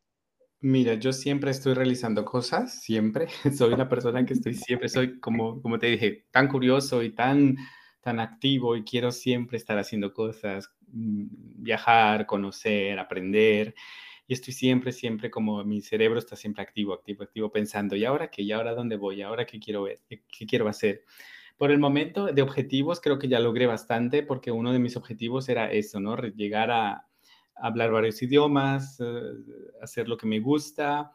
Mira, yo siempre estoy realizando cosas, siempre. Soy una persona que estoy siempre, soy como, como te dije, tan curioso y tan, tan activo y quiero siempre estar haciendo cosas, mm, viajar, conocer, aprender y estoy siempre, siempre como mi cerebro está siempre activo, activo, activo, pensando, ¿y ahora qué? ¿Y ahora dónde voy? ¿Y ahora qué quiero ver? ¿Qué, quiero hacer? Por el momento de objetivos creo que ya logré bastante porque uno de mis objetivos era eso, ¿no? Llegar a, hablar varios idiomas, eh, hacer lo que me gusta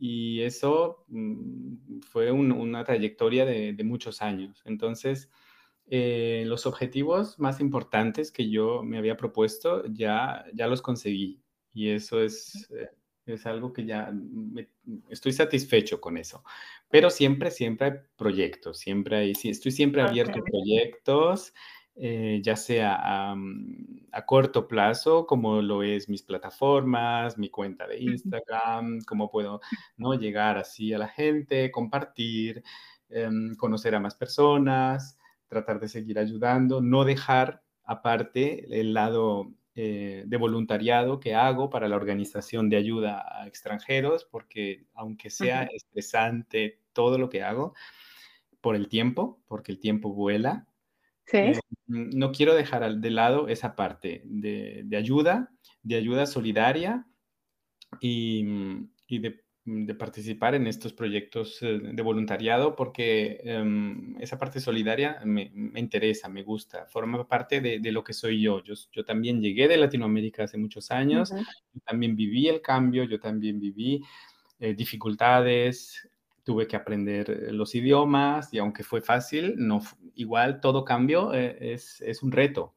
y eso mm, fue una trayectoria de, muchos años. Entonces, eh, los objetivos más importantes que yo me había propuesto ya, ya los conseguí y eso es, eh, es algo que ya estoy satisfecho con eso. Pero siempre, siempre hay proyectos, siempre hay, estoy siempre abierto a proyectos, eh, ya sea a, a, corto plazo, como lo es mis plataformas, mi cuenta de Instagram, cómo puedo ¿no? llegar así a la gente, compartir. em, conocer a más personas, tratar de seguir ayudando, no dejar aparte el lado eh, de voluntariado que hago para la organización de ayuda a extranjeros, porque aunque sea estresante todo lo que hago, por el tiempo, porque el tiempo vuela, eh, no quiero dejar de lado esa parte de, ayuda, de ayuda solidaria y, de, participar en estos proyectos eh, de voluntariado porque em, esa parte solidaria me, interesa, me gusta, forma parte de, lo que soy yo. yo. también llegué de Latinoamérica hace muchos años, yo también viví el cambio, yo también viví eh, dificultades, tuve que aprender eh, los idiomas y aunque fue fácil, no, igual todo cambio eh, es, es, un reto.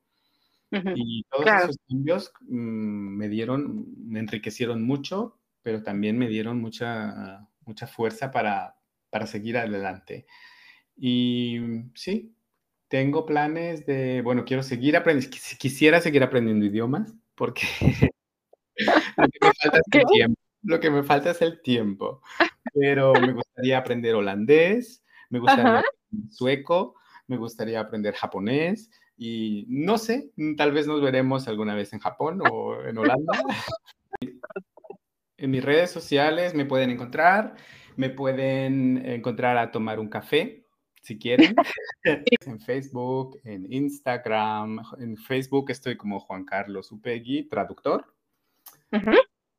Y todos esos cambios mm, me dieron, me enriquecieron mucho, pero también me dieron mucha, mucha fuerza para, para seguir adelante. Y sí, tengo planes de, bueno, quiero seguir aprendiendo, quisiera seguir aprendiendo idiomas, porque lo que me falta es el tiempo. Lo que me falta es el tiempo pero me gustaría aprender holandés, me gustaría aprender sueco, me gustaría aprender japonés y no sé, tal vez nos veremos alguna vez en Japón o en Holanda. en mis redes sociales me pueden encontrar, me pueden encontrar a tomar un café si quieren. en Facebook, en Instagram, en Facebook estoy como Juan Carlos Upegui, traductor.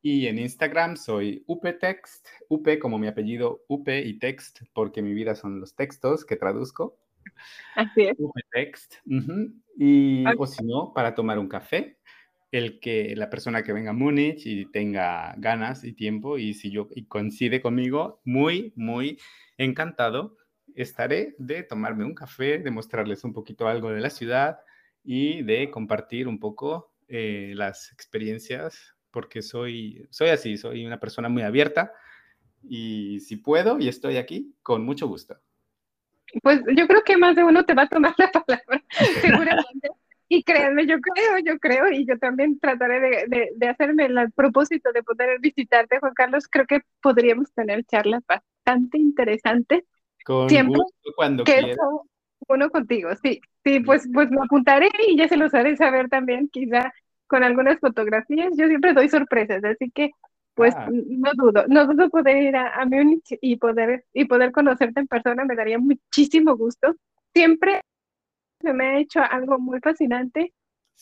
Y en Instagram soy UPText, UP como mi apellido UP y Text, porque mi vida son los textos que traduzco. Así es. UPText. Y, o si no, para tomar un café, el que la persona que venga a Múnich y tenga ganas y tiempo, y si yo y coincide conmigo, muy, muy encantado estaré de tomarme un café, de mostrarles un poquito algo de la ciudad y de compartir un poco eh, las experiencias porque soy, soy así, soy una persona muy abierta y si puedo y estoy aquí, con mucho gusto. Pues yo creo que más de uno te va a tomar la palabra, seguramente. Y créanme, yo creo, yo creo, y yo también trataré de, hacerme el propósito de poder visitarte, Juan Carlos. Creo que podríamos tener charlas bastante interesantes. Con gusto, cuando quieras. Uno contigo, sí, sí, pues, pues me apuntaré y ya se los haré saber también, quizá con algunas fotografías. Yo siempre doy sorpresas, así que pues ah. no dudo, no dudo poder ir a, a Múnich y poder, y poder conocerte en persona, me daría muchísimo gusto. Siempre se me ha hecho algo muy fascinante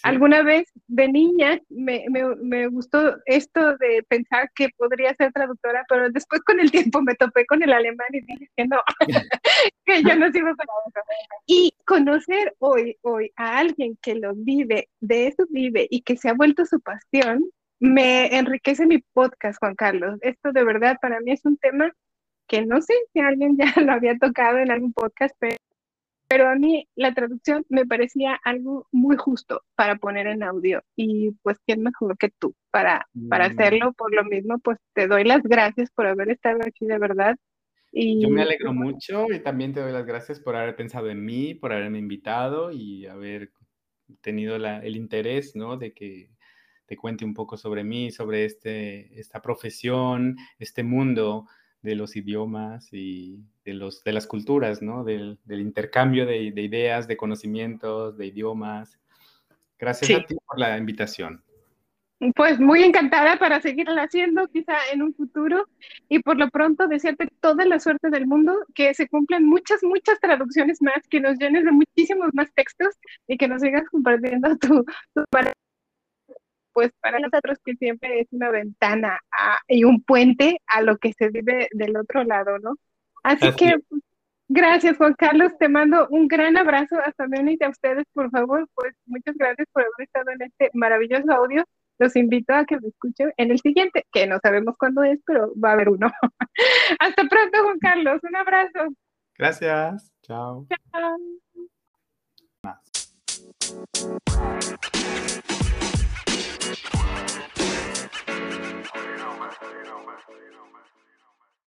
Alguna vez de niña me, me, me, gustó esto de pensar que podría ser traductora, pero después con el tiempo me topé con el alemán y dije que no, que yo no sirvo para eso. Y conocer hoy, hoy a alguien que lo vive, de eso vive y que se ha vuelto su pasión, me enriquece mi podcast, Juan Carlos. Esto de verdad para mí es un tema que no sé si alguien ya lo había tocado en algún podcast, pero pero a mí la traducción me parecía algo muy justo para poner en audio y pues quién mejor que tú para, para mm. hacerlo. Por lo mismo, pues te doy las gracias por haber estado aquí de verdad. Y, Yo me alegro mucho y también te doy las gracias por haber pensado en mí, por haberme invitado y haber tenido el interés, ¿no? De que te cuente un poco sobre mí, sobre este, esta profesión, este mundo de los idiomas y de, los, de las culturas, ¿no? Del, intercambio de, ideas, de conocimientos, de idiomas. Gracias a ti por la invitación. Pues muy encantada para seguirla haciendo quizá en un futuro y por lo pronto desearte toda la suerte del mundo, que se cumplan muchas, muchas traducciones más, que nos llenes de muchísimos más textos y que nos sigas compartiendo tu, tu pues para nosotros que siempre es una ventana y un puente a lo que se vive del otro lado, ¿no? Así, que pues, gracias Juan Carlos, te mando un gran abrazo hasta y a ustedes, por favor, pues muchas gracias por haber estado en este maravilloso audio. Los invito a que me escuchen en el siguiente, que no sabemos cuándo es, pero va a haber uno. hasta pronto, Juan Carlos. Un abrazo. Gracias. Chao. Chao. Más. Barcelona, Barcelona.